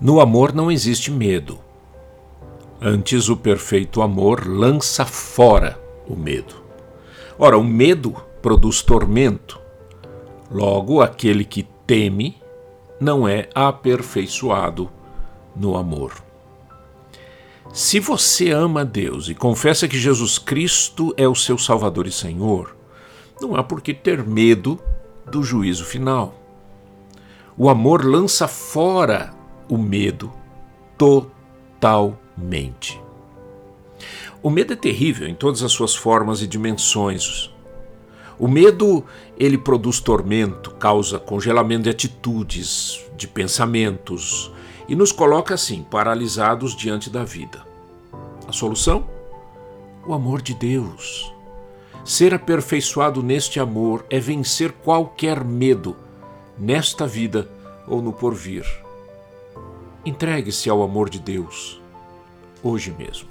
No amor não existe medo. Antes, o perfeito amor lança fora o medo. Ora, o medo produz tormento. Logo, aquele que teme não é aperfeiçoado no amor. Se você ama Deus e confessa que Jesus Cristo é o seu Salvador e Senhor, não há por que ter medo do juízo final. O amor lança fora o medo totalmente. O medo é terrível em todas as suas formas e dimensões. O medo, ele produz tormento, causa congelamento de atitudes, de pensamentos e nos coloca assim, paralisados diante da vida. A solução? O amor de Deus. Ser aperfeiçoado neste amor é vencer qualquer medo, nesta vida ou no porvir. Entregue-se ao amor de Deus, hoje mesmo.